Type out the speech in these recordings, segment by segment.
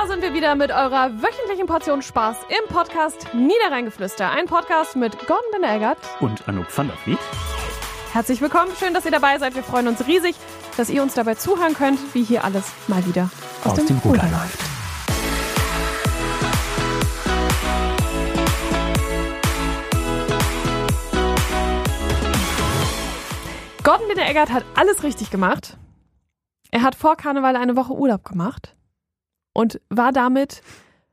Da sind wir wieder mit eurer wöchentlichen Portion Spaß im Podcast Niederrheingeflüster. Ein Podcast mit Gordon Benegert und Anouk van der Vliet. Herzlich willkommen, schön, dass ihr dabei seid. Wir freuen uns riesig, dass ihr uns dabei zuhören könnt, wie hier alles mal wieder aus, aus dem, dem Ruder läuft. Gordon Benegert hat alles richtig gemacht. Er hat vor Karneval eine Woche Urlaub gemacht und war damit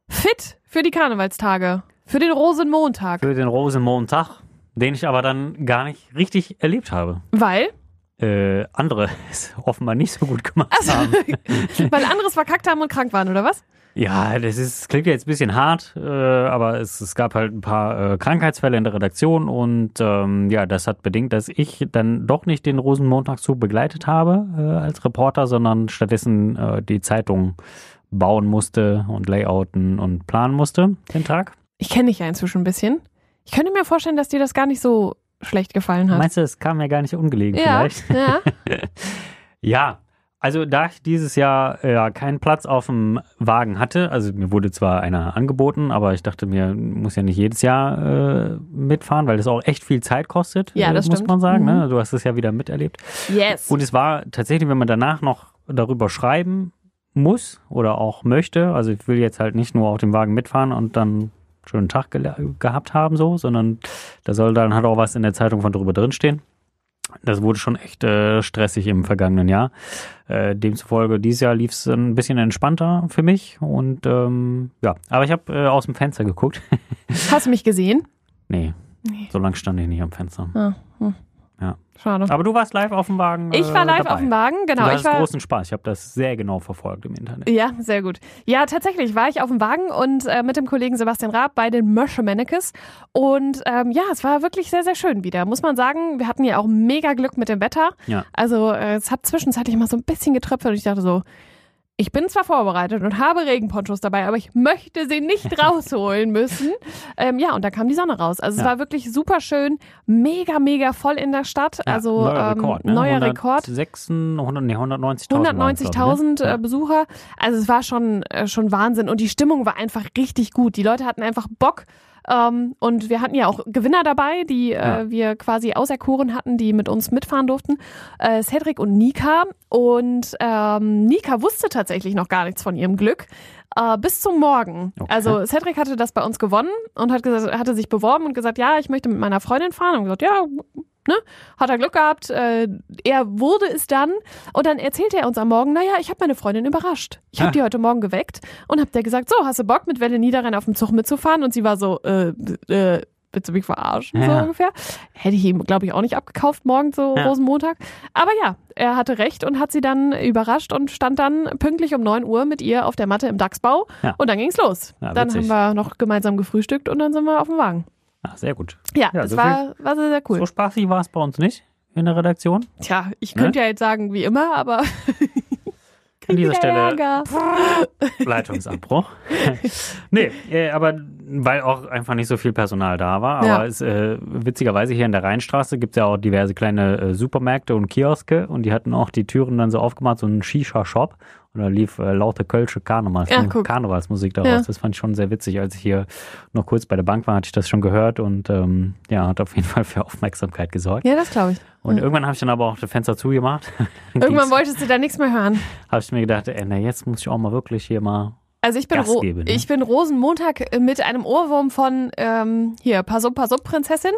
fit für die Karnevalstage, für den Rosenmontag. Für den Rosenmontag, den ich aber dann gar nicht richtig erlebt habe. Weil? Äh, andere es offenbar nicht so gut gemacht also, haben. weil anderes verkackt haben und krank waren, oder was? Ja, das ist, klingt jetzt ein bisschen hart, äh, aber es, es gab halt ein paar äh, Krankheitsfälle in der Redaktion und ähm, ja, das hat bedingt, dass ich dann doch nicht den Rosenmontagszug begleitet habe äh, als Reporter, sondern stattdessen äh, die Zeitung bauen musste und layouten und planen musste den Tag. Ich kenne dich ja inzwischen ein bisschen. Ich könnte mir vorstellen, dass dir das gar nicht so schlecht gefallen hat. Meinst du, es kam mir gar nicht ungelegen ja, vielleicht? Ja. ja, also da ich dieses Jahr ja keinen Platz auf dem Wagen hatte, also mir wurde zwar einer angeboten, aber ich dachte mir, muss ja nicht jedes Jahr äh, mitfahren, weil das auch echt viel Zeit kostet, ja, das äh, muss stimmt. man sagen. Mhm. Ne? Du hast es ja wieder miterlebt. Yes. Und es war tatsächlich, wenn man danach noch darüber schreiben muss oder auch möchte, also ich will jetzt halt nicht nur auf dem Wagen mitfahren und dann einen schönen Tag ge gehabt haben, so, sondern da soll dann halt auch was in der Zeitung von drüber drinstehen. Das wurde schon echt äh, stressig im vergangenen Jahr. Äh, demzufolge, dieses Jahr lief es ein bisschen entspannter für mich. Und ähm, ja, aber ich habe äh, aus dem Fenster geguckt. Hast du mich gesehen? nee, nee. so lange stand ich nicht am Fenster. Ah, hm. Ja. Schade. Aber du warst live auf dem Wagen. ich war live dabei. auf dem Wagen, genau. Ich war großen Spaß. Ich habe das sehr genau verfolgt im Internet. Ja, sehr gut. Ja, tatsächlich war ich auf dem Wagen und äh, mit dem Kollegen Sebastian Raab bei den Möschemennekes. Und ähm, ja, es war wirklich sehr, sehr schön wieder. Muss man sagen, wir hatten ja auch mega Glück mit dem Wetter. Ja. Also äh, es hat zwischenzeitlich mal so ein bisschen getröpfelt und ich dachte so, ich bin zwar vorbereitet und habe Regenponchos dabei, aber ich möchte sie nicht rausholen müssen. Ähm, ja, und da kam die Sonne raus. Also es Ja. war wirklich super schön, mega, mega voll in der Stadt. Ja, also neuer ähm, Rekord. Ne? neuer Rekord. 106, 100, nee, 190.000. waren's, glaub ich, 190.000 ne? äh, Besucher. Also es war schon, äh, schon Wahnsinn und die Stimmung war einfach richtig gut. Die Leute hatten einfach Bock. Ähm, und wir hatten ja auch Gewinner dabei, die äh, Ja. wir quasi auserkoren hatten, die mit uns mitfahren durften. Äh, Cedric und Nika. Und ähm, Nika wusste tatsächlich noch gar nichts von ihrem Glück. Äh, bis zum Morgen. Okay. Also Cedric hatte das bei uns gewonnen und hat gesagt, hatte sich beworben und gesagt, ja, ich möchte mit meiner Freundin fahren. Und gesagt, ja, ne, hat er Glück gehabt. Äh, er wurde es dann. Und dann erzählte er uns am Morgen, naja, ich habe meine Freundin überrascht. Ich habe Ah. die heute Morgen geweckt und habe der gesagt, so, hast du Bock, mit Welle Niederrhein auf dem Zug mitzufahren? Und sie war so, äh, äh, willst du mich verarschen? So Ja. ungefähr. Hätte ich ihm, glaube ich, auch nicht abgekauft morgen, so Ja. Rosenmontag. Aber ja, er hatte recht und hat sie dann überrascht und stand dann pünktlich um 9 Uhr mit ihr auf der Matte im Dachsbau. Ja. Und dann ging's los. Ja, dann haben wir noch gemeinsam gefrühstückt und dann sind wir auf dem Wagen. Ah, sehr gut. Ja, Ja, es so war, war sehr, sehr cool. So spaßig war es bei uns nicht in der Redaktion. Tja, ich Ne? könnte ja jetzt sagen, wie immer, aber An dieser Stelle. Leitungsabbruch. nee, äh, aber weil auch einfach nicht so viel Personal da war. Aber Ja. es, äh, witzigerweise hier in der Rheinstraße gibt es ja auch diverse kleine äh, Supermärkte und Kioske und die hatten auch die Türen dann so aufgemacht, so ein Shisha-Shop. Und da lief äh, laute Kölsche Karnevals Ja. Karnevalsmusik daraus. Ja. Das fand ich schon sehr witzig. Als ich hier noch kurz bei der Bank war, hatte ich das schon gehört und ähm, ja, hat auf jeden Fall für Aufmerksamkeit gesorgt. Ja, das glaube ich. Und Ja. irgendwann habe ich dann aber auch das Fenster zugemacht. Irgendwann wolltest du da nichts mehr hören. habe ich mir gedacht, ey, na, jetzt muss ich auch mal wirklich hier mal Also ich bin, Gas Ro gebe, ne? ich bin Rosenmontag mit einem Ohrwurm von ähm, hier, Pass up, Pass up, Prinzessin.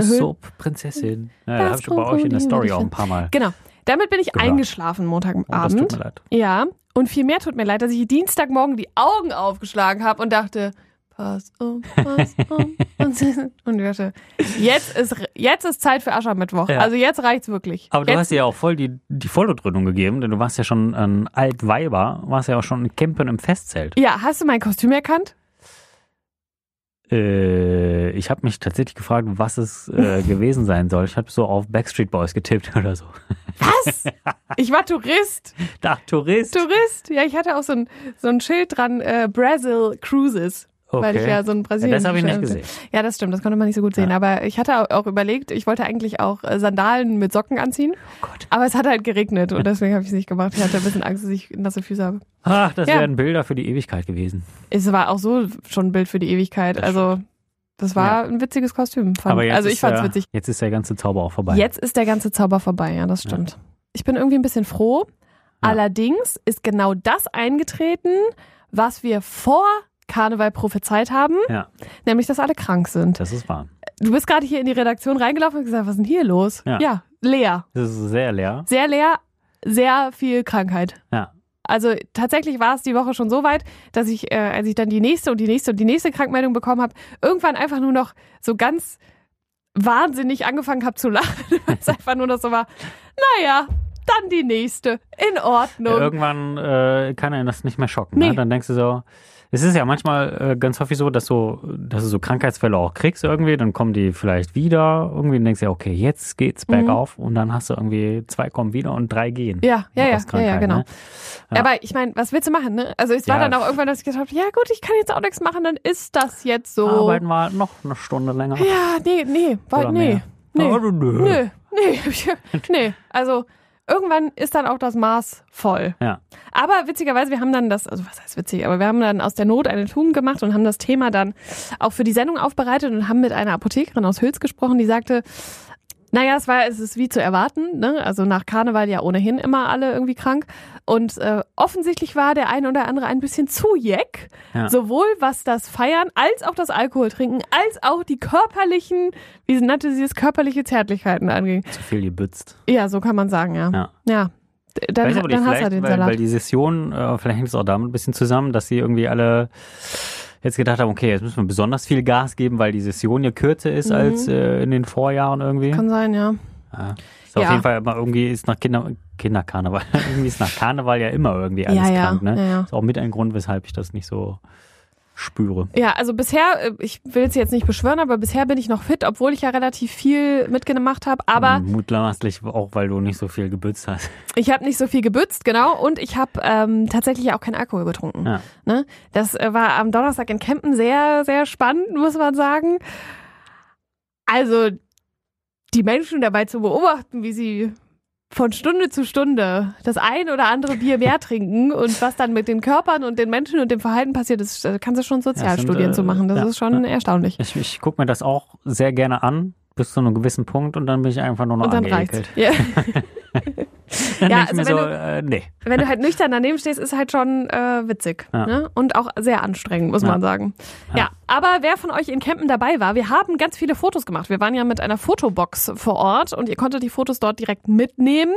Soap Prinzessin. Ja, Das da habe ich bei euch in der Story auch ein paar Mal. Genau. Damit bin ich Gehört. eingeschlafen Oh, das tut Montagabend. mir leid. ja. Und viel mehr tut mir leid, dass ich Dienstagmorgen die Augen aufgeschlagen habe und dachte, pass auf, pass auf. und ich dachte, jetzt ist, jetzt ist Zeit für Aschermittwoch. Ja. Also jetzt reicht's wirklich. Aber du jetzt, hast dir ja auch voll die, die Vollodröhnung gegeben, denn du warst ja schon ein Altweiber, warst ja auch schon in Campen im Festzelt. Ja, hast du mein Kostüm erkannt? Äh, ich habe mich tatsächlich gefragt, was es äh, gewesen sein soll. Ich habe so auf Backstreet Boys getippt oder so. Was? Ich war Tourist. Da, Tourist. Tourist? Ja, ich hatte auch so ein, so ein Schild dran, äh, Brazil Cruises. Weil ich Okay. ja so ein Ja, Brasilien. das habe ich nicht gesehen. Ja, das stimmt, das konnte man nicht so gut sehen. Ja. Aber ich hatte auch überlegt, ich wollte eigentlich auch äh, Sandalen mit Socken anziehen. Oh Gott. Aber es hat halt geregnet und deswegen habe ich es nicht gemacht. Ich hatte ein bisschen Angst, dass ich nasse Füße habe. Ach, das Ja. wären Bilder für die Ewigkeit gewesen. Es war auch so schon ein Bild für die Ewigkeit. Das also, das war ein witziges Kostüm. Fand. Aber jetzt also, ich fand's der, witzig. Jetzt ist der ganze Zauber auch vorbei. Jetzt ist der ganze Zauber vorbei, ja, das stimmt. Ich bin irgendwie ein bisschen froh. Ja. Allerdings ist genau das eingetreten, was wir vor Karneval prophezeit haben, Ja, nämlich, dass alle krank sind. das ist wahr. Du bist gerade hier in die Redaktion reingelaufen und gesagt, was ist denn hier los? Ja. leer. Das ist sehr leer. Sehr leer, sehr viel Krankheit. Ja. Also tatsächlich war es die Woche schon so weit, dass ich, äh, als ich dann die nächste und die nächste und die nächste Krankmeldung bekommen habe, irgendwann einfach nur noch so ganz wahnsinnig angefangen habe zu lachen, weil es einfach nur noch so war, naja, dann die nächste. In Ordnung. Irgendwann äh, kann einen das nicht mehr schocken. Nee. Ne? Dann denkst du so, es ist ja manchmal äh, ganz häufig so, dass du, dass du so Krankheitsfälle auch kriegst irgendwie, dann kommen die vielleicht wieder irgendwie und denkst ja, okay, jetzt geht's bergauf und dann hast du irgendwie zwei kommen wieder und drei gehen. Mhm. ja, ja, ja, ja, genau. Ne? Ja. Aber ich meine, was willst du machen, ne? Also es war Ja. dann auch irgendwann, dass ich gedacht habe, ja gut, ich kann jetzt auch nichts machen, dann ist das jetzt so. Arbeiten wir noch eine Stunde länger. Ja, nee, nee, Oder nee, mehr. nee, Oh, nö. nee, nee, nee. Also irgendwann ist dann auch das Maß voll. Ja. Aber witzigerweise, wir haben dann das, also was heißt witzig, aber wir haben dann aus der Not eine Tugend gemacht und haben das Thema dann auch für die Sendung aufbereitet und haben mit einer Apothekerin aus Hüls gesprochen, die sagte, naja, es war, es ist wie zu erwarten, ne? Also nach Karneval ja ohnehin immer alle irgendwie krank. Und äh, offensichtlich war der eine oder andere ein bisschen zu jeck. Ja. Sowohl was das Feiern als auch das Alkoholtrinken, als auch die körperlichen, wie nannte sie es, körperliche Zärtlichkeiten anging. Zu viel gebützt. Ja, so kann man sagen, ja. Ja. Ja. Dann, dann hast du den weil, Salat. weil die Session, äh, vielleicht hängt es auch damit ein bisschen zusammen, dass sie irgendwie alle jetzt gedacht haben, okay, jetzt müssen wir besonders viel Gas geben, weil die Session ja kürzer ist Mhm. als äh, in den Vorjahren irgendwie. kann sein, ja. Ja. Ist auf Ja. jeden Fall immer irgendwie ist nach Kinder, Kinderkarneval. irgendwie ist nach Karneval ja immer irgendwie alles ja, krank, ne? Ist auch mit ein Grund, weshalb ich das nicht so spüre. Ja, also bisher, äh, ich will es jetzt nicht beschwören, aber bisher bin ich noch fit, obwohl ich ja relativ viel mitgemacht habe. Aber Mhm, Mutmaßlich auch, weil du nicht so viel gebützt hast. ich habe nicht so viel gebützt, genau. Und ich habe ähm, tatsächlich auch keinen Alkohol getrunken. Ja. Ne? Das äh, war am Donnerstag in Kempen sehr, sehr spannend, muss man sagen. Also die Menschen dabei zu beobachten, wie sie von Stunde zu Stunde das ein oder andere Bier mehr trinken und was dann mit den Körpern und den Menschen und dem Verhalten passiert, das äh, kannst du schon Sozialstudien sind, zu äh, machen. Das ja, ist schon ja. erstaunlich. Ich, ich gucke mir das auch sehr gerne an, bis zu einem gewissen Punkt und dann bin ich einfach nur noch Und dann angeekelt. reicht's. Ja. Dann Ja, also mir so, wenn äh, nee. Wenn du halt nüchtern daneben stehst, ist halt schon äh, witzig. Ja. Ne? Und auch sehr anstrengend, muss Ja. man sagen. Ja. Ja. aber wer von euch in Campen dabei war, wir haben ganz viele Fotos gemacht. Wir waren ja mit einer Fotobox vor Ort und ihr konntet die Fotos dort direkt mitnehmen.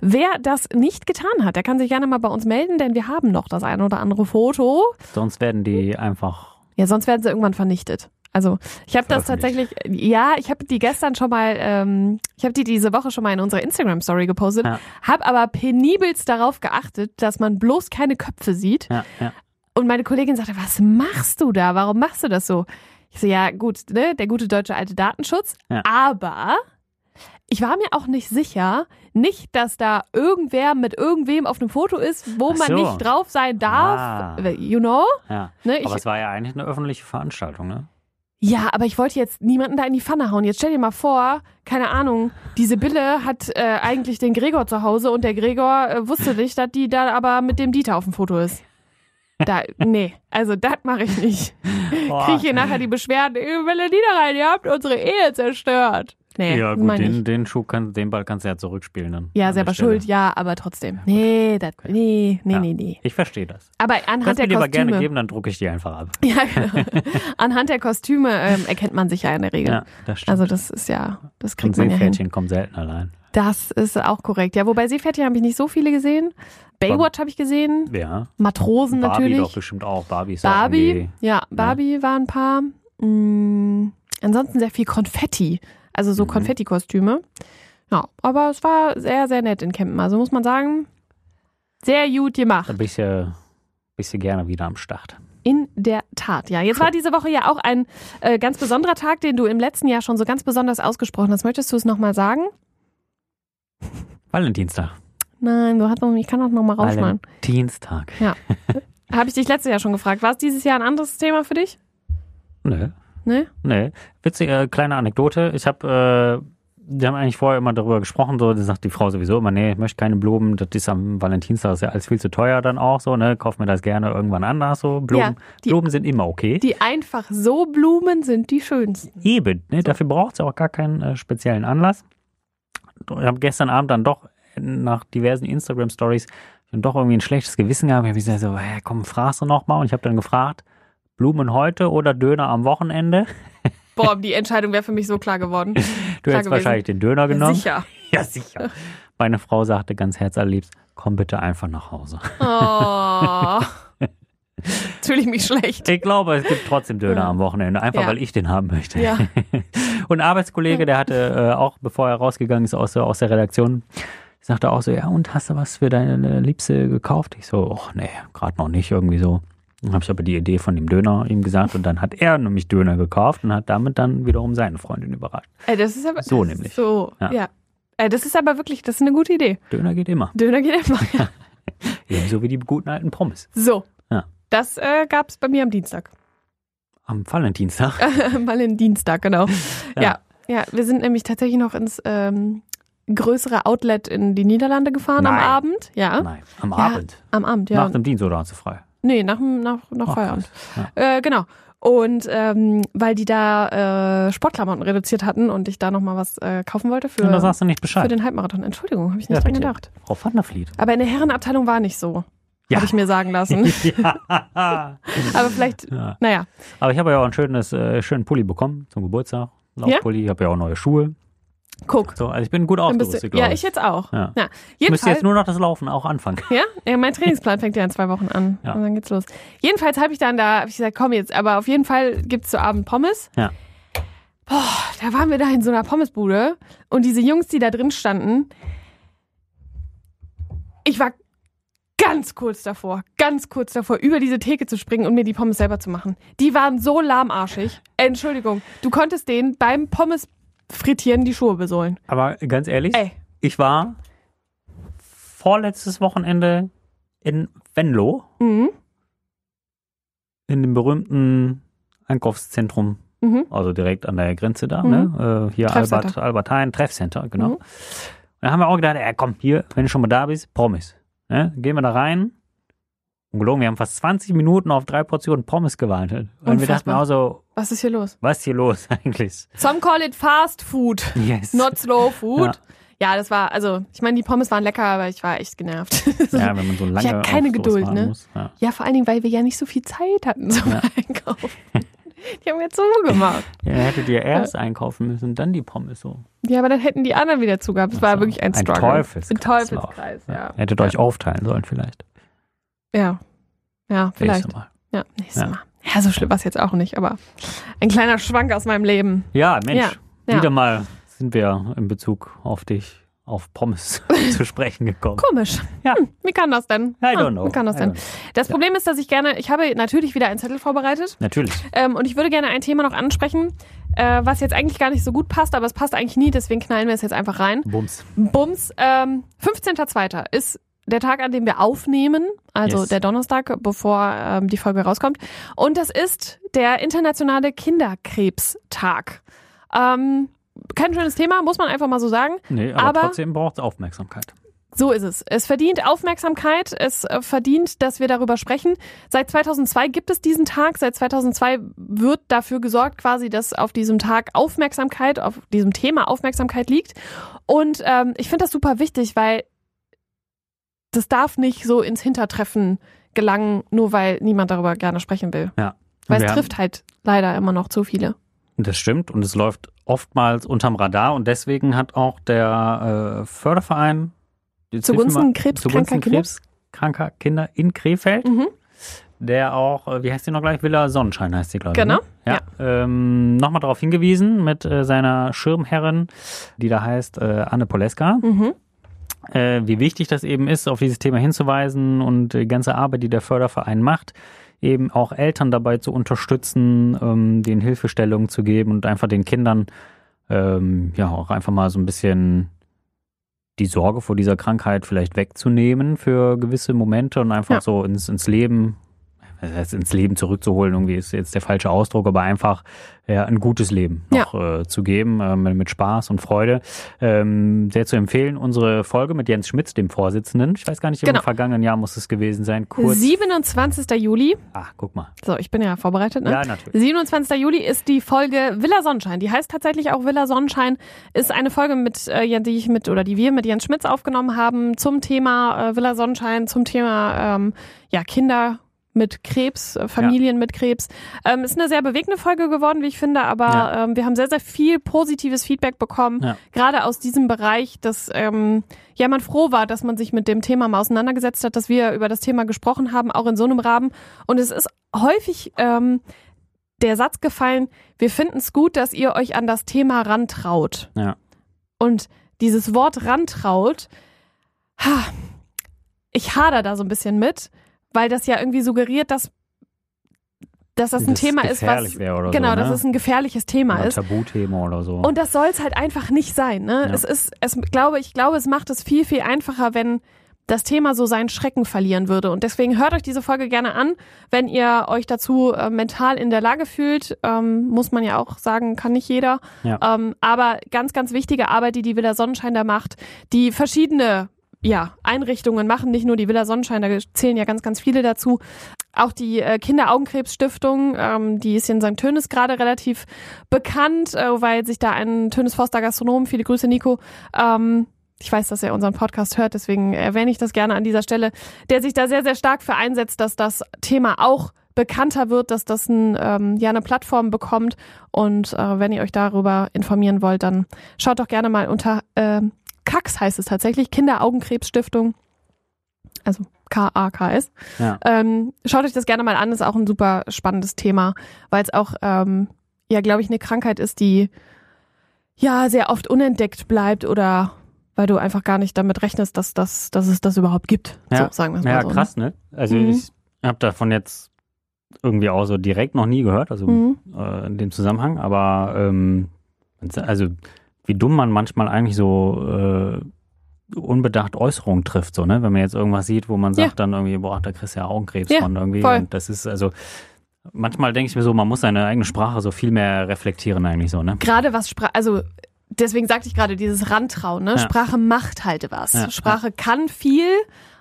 Wer das nicht getan hat, der kann sich gerne mal bei uns melden, denn wir haben noch das eine oder andere Foto. Sonst werden die einfach. Ja, sonst werden sie irgendwann vernichtet. Also ich habe das tatsächlich, ja, ich habe die gestern schon mal, ähm, ich habe die diese Woche schon mal in unserer Instagram-Story gepostet, Ja. habe aber penibelst darauf geachtet, dass man bloß keine Köpfe sieht. Ja, ja. Und meine Kollegin sagte, was machst du da? Warum machst du das so? Ich so, ja gut, ne, der gute deutsche alte Datenschutz. Ja. Aber ich war mir auch nicht sicher, nicht, dass da irgendwer mit irgendwem auf einem Foto ist, wo Ach man so. nicht drauf sein darf. Ah. You know? ja. Ne, ich, Aber es war ja eigentlich eine öffentliche Veranstaltung, ne? Ja, aber ich wollte jetzt niemanden da in die Pfanne hauen. Jetzt stell dir mal vor, keine Ahnung, diese Bille hat äh, eigentlich den Gregor zu Hause und der Gregor äh, wusste nicht, dass die da aber mit dem Dieter auf dem Foto ist. Da, nee, also das mache ich nicht. Kriege hier nachher die Beschwerden, "Äh, Welle Niederrhein, ihr habt unsere Ehe zerstört. Nee, ja, gut, den, den Schuh kann, den Ball kannst du ja zurückspielen dann. Ja, selber schuld, ja, aber trotzdem. Nee, das, nee, nee, Ja. nee, nee. Ich verstehe das. Aber anhand Kannst der mir Kostüme. gerne geben, dann drucke ich die einfach ab. Ja, genau. Anhand der Kostüme ähm, erkennt man sich ja in der Regel. Ja, das stimmt. Also das ist ja, das Und kriegt man ja hin. Kommen selten allein. Das ist auch korrekt. Ja, wobei Seepferdchen habe ich nicht so viele gesehen. Baywatch habe ich gesehen. Ja. Matrosen Barbie natürlich. doch bestimmt auch. Barbie ist Barbie, ja, Barbie war ein paar. Mm, ansonsten sehr viel Konfetti, also so Mhm. Konfetti-Kostüme. Ja, aber es war sehr, sehr nett in Campen. Also muss man sagen, sehr gut gemacht. du, bist du gerne wieder am Start. In der Tat, ja. Jetzt war diese Woche ja auch ein äh, ganz besonderer Tag, den du im letzten Jahr schon so ganz besonders ausgesprochen hast. Möchtest du es nochmal sagen? Valentinstag. Nein, du hast noch, ich kann auch nochmal rausschneiden. Valentinstag. Habe ich dich letztes Jahr schon gefragt. War es dieses Jahr ein anderes Thema für dich? Nee. Ne? Nee. Witzige äh, kleine Anekdote. Ich habe, äh, wir haben eigentlich vorher immer darüber gesprochen, so, da sagt die Frau sowieso immer, nee, ich möchte keine Blumen, das ist am Valentinstag, ist ja alles viel zu teuer dann auch so, ne, kauf mir das gerne irgendwann anders so. Blumen, Ja, die- Blumen sind immer okay. Die einfach so Blumen sind die schönsten. Eben, ne, dafür braucht es auch gar keinen äh, speziellen Anlass. Ich habe gestern Abend dann doch nach diversen Instagram-Stories dann doch irgendwie ein schlechtes Gewissen gehabt. Ich habe gesagt, so, hä, komm, fragst du noch mal? Und ich habe dann gefragt, Blumen heute oder Döner am Wochenende? Boah, die Entscheidung wäre für mich so klar geworden. Du Klar hättest gewesen. wahrscheinlich den Döner genommen. Sicher. Ja, sicher. Meine Frau sagte ganz herzallerliebst, komm bitte einfach nach Hause. Oh. Fühle ich mich schlecht. Ich glaube, es gibt trotzdem Döner Ja. am Wochenende, einfach Ja. weil ich den haben möchte. Ja. Und ein Arbeitskollege, der hatte äh, auch, bevor er rausgegangen ist aus, der- aus der Redaktion, sagte auch so, ja, und hast du was für deine Liebste gekauft? Ich so, ach nee, gerade noch nicht, irgendwie so. Dann habe ich aber die Idee von dem Döner ihm gesagt und dann hat er nämlich Döner gekauft und hat damit dann wiederum seine Freundin überrascht. Ey, das ist aber. So nämlich. So, Ja. ja. Ey, das ist aber wirklich, das ist eine gute Idee. Döner geht immer. Döner geht immer. Ja. Ebenso wie die guten alten Pommes. So. Ja. Das äh, gab es bei mir am Dienstag. Am Valentinstag. Mal in Dienstag, genau. Ja. Ja. ja. wir sind nämlich tatsächlich noch ins ähm, größere Outlet in die Niederlande gefahren am Nein. Abend. Ja. Nein, am Ja, Abend. Am Abend, ja. Nach dem Dienst oder hast du frei? Nee, nach, nach, nach Ach, Feierabend. krass. Äh, genau. Und ähm, weil die da äh, Sportklamotten reduziert hatten und ich da nochmal was äh, kaufen wollte für, Ja. Und da sagst du nicht für Bescheid. den Halbmarathon. Entschuldigung, habe ich Ja, nicht dran bitte. gedacht. Frau van der Vliet. Aber in der Herrenabteilung war nicht so. Ja. Habe ich mir sagen lassen. ja. Aber vielleicht, ja. naja. Aber ich habe ja auch ein schönes, äh, schönen Pulli bekommen zum Geburtstag. Laufpulli. Ich habe ja auch neue Schuhe. Guck. So, also ich bin gut ausgerüstet, glaube ja, ich jetzt auch. Ja. Ja. Ich müsste jetzt nur noch das Laufen auch anfangen. ja? ja, mein Trainingsplan fängt ja in zwei Wochen an. Ja. Und dann geht's los. Jedenfalls habe ich dann da, hab ich gesagt, komm jetzt, aber auf jeden Fall gibt's zu Abend Pommes. Ja. Boah, da waren wir da in so einer Pommesbude und diese Jungs, die da drin standen, ich war ganz kurz davor, ganz kurz davor, über diese Theke zu springen und mir die Pommes selber zu machen. Die waren so lahmarschig. Entschuldigung, du konntest denen beim Pommes frittieren die Schuhe besohlen. Aber ganz ehrlich, Ey, ich war vorletztes Wochenende in Venlo, mhm, in dem berühmten Einkaufszentrum, mhm. also direkt an der Grenze da, Mhm. ne? Äh, hier. Albert, Albert Heijn, Treffcenter, genau. Mhm. Da haben wir auch gedacht, ja komm, hier, wenn du schon mal da bist, Pommes. Ne? Gehen wir da rein. Ungelogen, wir haben fast 20 Minuten auf drei Portionen Pommes gewartet. Und wir dachten auch so, Was ist hier los? was ist hier los eigentlich? Some call it fast food, Yes. not slow food. Ja. Ja, das war, also, ich meine, die Pommes waren lecker, aber ich war echt genervt. ja, wenn man so lange Ja, keine auf sowas Geduld, ne? Muss. Ja. Ja, vor allen Dingen, weil wir ja nicht so viel Zeit hatten zum Ja. Einkaufen. Die haben jetzt so gemacht. Ja, hättet ihr erst einkaufen müssen, dann die Pommes so. Ja, aber dann hätten die anderen wieder zugehabt. Es war so. wirklich ein Ein Struggle. Teufelskreis. Ein Teufelskreis, ja. Hättet euch aufteilen sollen vielleicht. Ja. Ja, vielleicht. Nächstes Mal. Ja, nächstes Ja. Mal. Ja, so schlimm war es jetzt auch nicht, aber ein kleiner Schwank aus meinem Leben. Ja, Mensch. Ja. Wieder mal sind wir in Bezug auf dich, auf Pommes zu sprechen gekommen. Komisch. Ja. Hm, wie kann das denn? I Ah, don't know. Wie kann das I denn? Das Problem ist, dass ich gerne, ich habe natürlich wieder einen Zettel vorbereitet Natürlich. ähm, und ich würde gerne ein Thema noch ansprechen, äh, was jetzt eigentlich gar nicht so gut passt, aber es passt eigentlich nie, deswegen knallen wir es jetzt einfach rein. Bums. Bums, ähm, 15.02. ist der Tag, an dem wir aufnehmen, also Yes. der Donnerstag, bevor ähm, die Folge rauskommt. Und das ist der internationale Kinderkrebstag. Ähm, kein schönes Thema, muss man einfach mal so sagen. Nee, aber, Aber- trotzdem braucht es Aufmerksamkeit. So ist es. Es verdient Aufmerksamkeit. Es äh, verdient, dass wir darüber sprechen. Seit 2002 gibt es diesen Tag. Seit 2002 wird dafür gesorgt, quasi, dass auf diesem Tag Aufmerksamkeit, auf diesem Thema Aufmerksamkeit liegt. Und ähm, ich finde das super wichtig, weil das darf nicht so ins Hintertreffen gelangen, nur weil niemand darüber gerne sprechen will. Ja. Weil es trifft halt leider immer noch zu viele. Das stimmt und es läuft oftmals unterm Radar und deswegen hat auch der äh, Förderverein Zugunsten mal, krebskranker Kinder? Kinder in Krefeld, Mhm. der auch, äh, wie heißt die noch gleich? Villa Sonnenschein heißt die, glaube ich. Genau, Ne? Ja. Ähm, Nochmal darauf hingewiesen mit äh, seiner Schirmherrin, die da heißt äh, Anne Poleska, Mhm. Äh, wie wichtig das eben ist, auf dieses Thema hinzuweisen und die ganze Arbeit, die der Förderverein macht, eben auch Eltern dabei zu unterstützen, ähm, denen Hilfestellungen zu geben und einfach den Kindern ähm, ja auch einfach mal so ein bisschen die Sorge vor dieser Krankheit vielleicht wegzunehmen für gewisse Momente und einfach Ja. so ins, ins Leben, das ins Leben zurückzuholen, irgendwie ist jetzt der falsche Ausdruck, aber einfach ja, ein gutes Leben noch ja. äh, zu geben, äh, mit Spaß und Freude. Ähm, sehr zu empfehlen, unsere Folge mit Jens Schmitz, dem Vorsitzenden. Ich weiß gar nicht, genau. im vergangenen Jahr muss es gewesen sein. Kurz. 27. Juli. Ah, guck mal. So, ich bin ja vorbereitet, ne? Ja, natürlich. 27. Juli ist die Folge Villa Sonnenschein. Die heißt tatsächlich auch Villa Sonnenschein. Ist eine Folge mit, äh, die ich mit, oder die wir mit Jens Schmitz aufgenommen haben zum Thema äh, Villa Sonnenschein, zum Thema ähm, ja, Kinder mit Krebs, äh, Familien ja. mit Krebs. Ähm, ist eine sehr bewegende Folge geworden, wie ich finde, aber ja. ähm, wir haben sehr, sehr viel positives Feedback bekommen, ja. gerade aus diesem Bereich, dass ähm, ja man froh war, dass man sich mit dem Thema mal auseinandergesetzt hat, dass wir über das Thema gesprochen haben, auch in so einem Rahmen. Und es ist häufig ähm, der Satz gefallen, wir finden es gut, dass ihr euch an das Thema rantraut. Ja. Und dieses Wort rantraut, ha, ich hader da so ein bisschen mit, weil das ja irgendwie suggeriert, dass dass das ein Thema ist, was genau, so, ne? dass es ein gefährliches Thema oder ist. Tabuthema oder so. Und das soll es halt einfach nicht sein. Ne? Ja. Es ist, es glaube ich glaube, es macht es viel viel einfacher, wenn das Thema so seinen Schrecken verlieren würde. Und deswegen hört euch diese Folge gerne an, wenn ihr euch dazu äh, mental in der Lage fühlt. Ähm, muss man ja auch sagen, kann nicht jeder. Ja. Ähm, aber ganz, ganz wichtige Arbeit, die die Villa Sonnenschein da macht, die verschiedene ja, Einrichtungen machen, nicht nur die Villa Sonnenschein, da zählen ja ganz, ganz viele dazu. Auch die äh, Kinderaugenkrebsstiftung, ähm, die ist in St. Tönis gerade relativ bekannt, äh, weil sich da ein Tönis Forster Gastronom, viele Grüße Nico, ähm, ich weiß, dass er unseren Podcast hört, deswegen erwähne ich das gerne an dieser Stelle, der sich da sehr, sehr stark für einsetzt, dass das Thema auch bekannter wird, dass das ein, ähm, ja eine Plattform bekommt. Und äh, wenn ihr euch darüber informieren wollt, dann schaut doch gerne mal unter äh, KAKS heißt es tatsächlich, Kinderaugenkrebsstiftung. Also K-A-K-S. Ja. Ähm, schaut euch das gerne mal an, ist auch ein super spannendes Thema, weil es auch, ähm, ja, glaube ich, eine Krankheit ist, die ja sehr oft unentdeckt bleibt oder weil du einfach gar nicht damit rechnest, dass, das, dass es das überhaupt gibt. Ja, so, sagen wir mal ja so, ne? krass, ne? Also mhm. ich habe davon jetzt irgendwie auch so direkt noch nie gehört, also mhm. äh, in dem Zusammenhang, aber ähm, also wie dumm man manchmal eigentlich so äh, unbedacht Äußerungen trifft, so, ne? Wenn man jetzt irgendwas sieht, wo man sagt ja. dann irgendwie, boah, da kriegst du ja Augenkrebs ja, von irgendwie. Voll. Und das ist also manchmal denke ich mir so, man muss seine eigene Sprache so viel mehr reflektieren eigentlich so, ne? Gerade was Sprache, also deswegen sagte ich gerade dieses Rantrauen, ne? Ja. Sprache macht halt was. Sprache kann viel,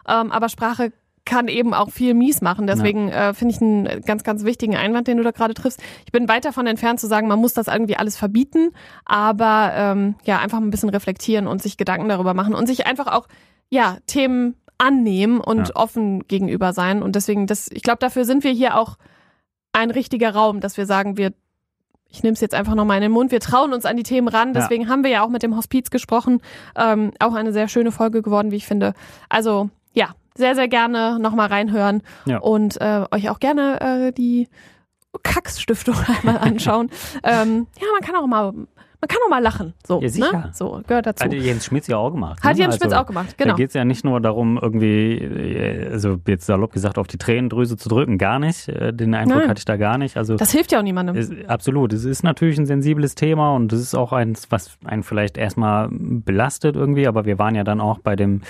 ähm, aber Sprache kann eben auch viel mies machen. Deswegen ja. äh, finde ich einen ganz, ganz wichtigen Einwand, den du da gerade triffst. Ich bin weit davon entfernt zu sagen, man muss das irgendwie alles verbieten, aber ähm, ja, einfach ein bisschen reflektieren und sich Gedanken darüber machen und sich einfach auch ja Themen annehmen und ja. offen gegenüber sein. Und deswegen, das, ich glaube, dafür sind wir hier auch ein richtiger Raum, dass wir sagen, wir ich nehme es jetzt einfach nochmal in den Mund. Wir trauen uns an die Themen ran. Deswegen ja. haben wir ja auch mit dem Hospiz gesprochen. Ähm, auch eine sehr schöne Folge geworden, wie ich finde. Also ja, sehr, sehr gerne nochmal reinhören ja. und äh, euch auch gerne äh, die Kax-Stiftung einmal anschauen. ähm, ja, man kann auch mal man kann auch mal lachen. So, ja, sicher. Ne? so gehört dazu. Hat Jens Schmitz ja auch gemacht. Hat ne? Jens Schmitz also, auch gemacht, genau. Da geht es ja nicht nur darum, irgendwie, also jetzt salopp gesagt, auf die Tränendrüse zu drücken, gar nicht. Äh, den Eindruck Nein. hatte ich da gar nicht. Also das hilft ja auch niemandem. Ist, absolut. Es ist natürlich ein sensibles Thema und es ist auch eins, was einen vielleicht erstmal belastet irgendwie, aber wir waren ja dann auch bei dem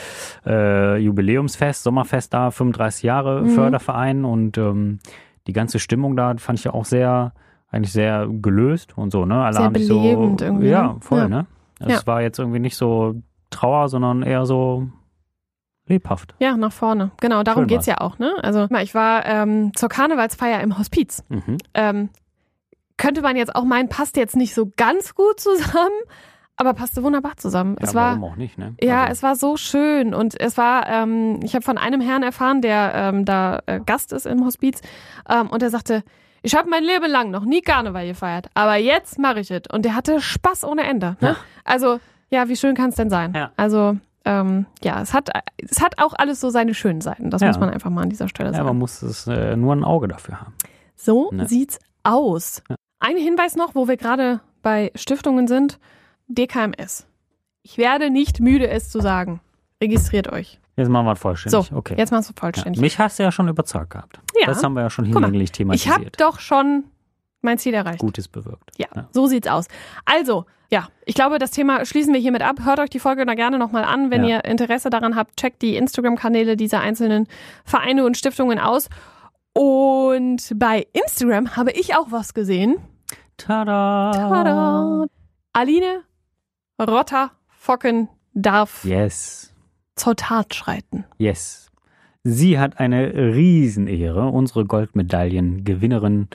äh, Jubiläumsfest, Sommerfest da, 35 Jahre mhm. Förderverein und ähm, die ganze Stimmung da fand ich ja auch sehr eigentlich sehr gelöst und so, ne? Alle sehr haben belebend so, irgendwie. Ja, ne? voll, ja. ne? Es ja. war jetzt irgendwie nicht so Trauer, sondern eher so lebhaft. Ja, nach vorne. Genau, darum geht es ja auch, ne? Also, ich war ähm, zur Karnevalsfeier im Hospiz. Mhm. Ähm, könnte man jetzt auch meinen, passt jetzt nicht so ganz gut zusammen, aber passte wunderbar zusammen. Ja, es war, warum auch nicht, ne? Ja, also. es war so schön und es war, ähm, ich habe von einem Herrn erfahren, der ähm, da äh, Gast ist im Hospiz ähm, und der sagte, ich habe mein Leben lang noch nie Karneval gefeiert, aber jetzt mache ich es. Und der hatte Spaß ohne Ende. Ne? Ja. Also, ja, wie schön kann es denn sein? Ja. Also, ähm, ja, es hat, es hat auch alles so seine schönen Seiten. Das ja. muss man einfach mal an dieser Stelle sagen. Ja, man muss es äh, nur ein Auge dafür haben. So ne? sieht's aus. Ja. Ein Hinweis noch, wo wir gerade bei Stiftungen sind: DKMS. Ich werde nicht müde, es zu sagen. Registriert euch. Jetzt machen wir es vollständig. So, okay. jetzt machen wir es vollständig. Ja, mich hast du ja schon überzeugt gehabt. Ja. Das haben wir ja schon hinlänglich thematisiert. Ich habe doch schon mein Ziel erreicht. Gutes bewirkt. Ja, ja, so sieht's aus. Also, ja, ich glaube, das Thema schließen wir hiermit ab. Hört euch die Folge da gerne nochmal an. Wenn Ja. ihr Interesse daran habt, checkt die Instagram-Kanäle dieser einzelnen Vereine und Stiftungen aus. Und bei Instagram habe ich auch was gesehen. Tada! Tada! Aline Rotter Focken darf Yes. Zur Tat schreiten. Yes. Sie hat eine Riesenehre, unsere Goldmedaillengewinnerin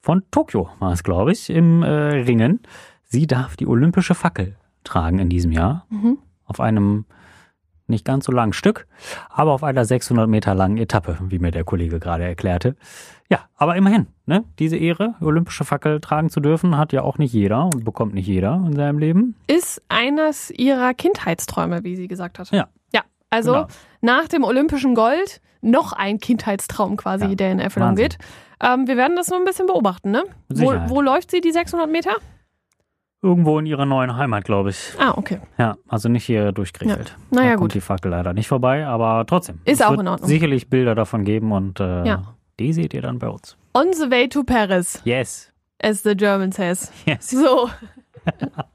von Tokio war es, glaube ich, im äh, Ringen. Sie darf die olympische Fackel tragen in diesem Jahr Mhm. auf einem nicht ganz so langen Stück, aber auf einer 600 Meter langen Etappe, wie mir der Kollege gerade erklärte. Ja, aber immerhin, ne? Diese Ehre, olympische Fackel tragen zu dürfen, hat ja auch nicht jeder und bekommt nicht jeder in seinem Leben. Ist eines ihrer Kindheitsträume, wie sie gesagt hat. Ja. Ja, also Genau. nach dem olympischen Gold noch ein Kindheitstraum quasi, Ja, der in Erfüllung Wahnsinn. geht. Ähm, wir werden das nur ein bisschen beobachten, ne? Wo, wo läuft sie, die 600 Meter? Irgendwo in ihrer neuen Heimat, glaube ich. Ah, okay. Ja, also nicht hier durch Krefeld. Naja, da gut. kommt die Fackel leider nicht vorbei, aber trotzdem. Ist auch in Ordnung. sicherlich Bilder davon geben und äh, Ja. die seht ihr dann bei uns. On the way to Paris, Yes. as the German says. Yes. So,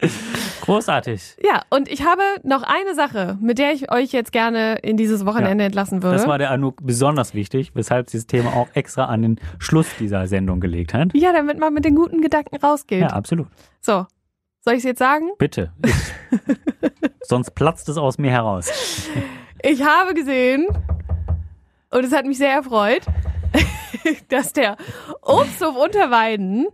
Großartig. ja, und ich habe noch eine Sache, mit der ich euch jetzt gerne in dieses Wochenende entlassen würde. Das war der Anouk besonders wichtig, weshalb sie das Thema auch extra an den Schluss dieser Sendung gelegt hat. ja, damit man mit den guten Gedanken rausgeht. Ja, absolut. So, soll ich es jetzt sagen? Bitte. Sonst platzt es aus mir heraus. Ich habe gesehen, und es hat mich sehr erfreut, dass der Obsthof Unterweiden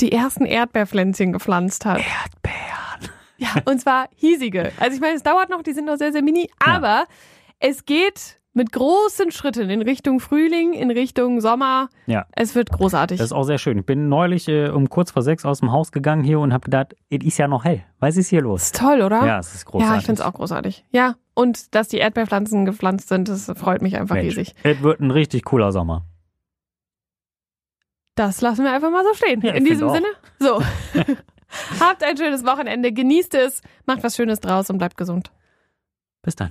die ersten Erdbeerpflänzchen gepflanzt hat. Erdbeeren. Ja, und zwar hiesige. Also ich meine, es dauert noch, die sind noch sehr, sehr mini, aber es geht mit großen Schritten in Richtung Frühling, in Richtung Sommer. Ja. Es wird großartig. Das ist auch sehr schön. Ich bin neulich äh, um kurz vor sechs aus dem Haus gegangen hier und habe gedacht, es ist ja noch hell. Was ist hier los? ist toll, oder? Ja, es ist großartig. Ja, ich finde es auch großartig. Ja, und dass die Erdbeerpflanzen gepflanzt sind, das freut mich einfach Mensch, riesig. Es wird ein richtig cooler Sommer. Das lassen wir einfach mal so stehen. Ja, In diesem Sinne, so. Habt ein schönes Wochenende, genießt es, macht was Schönes draus und bleibt gesund. Bis dann.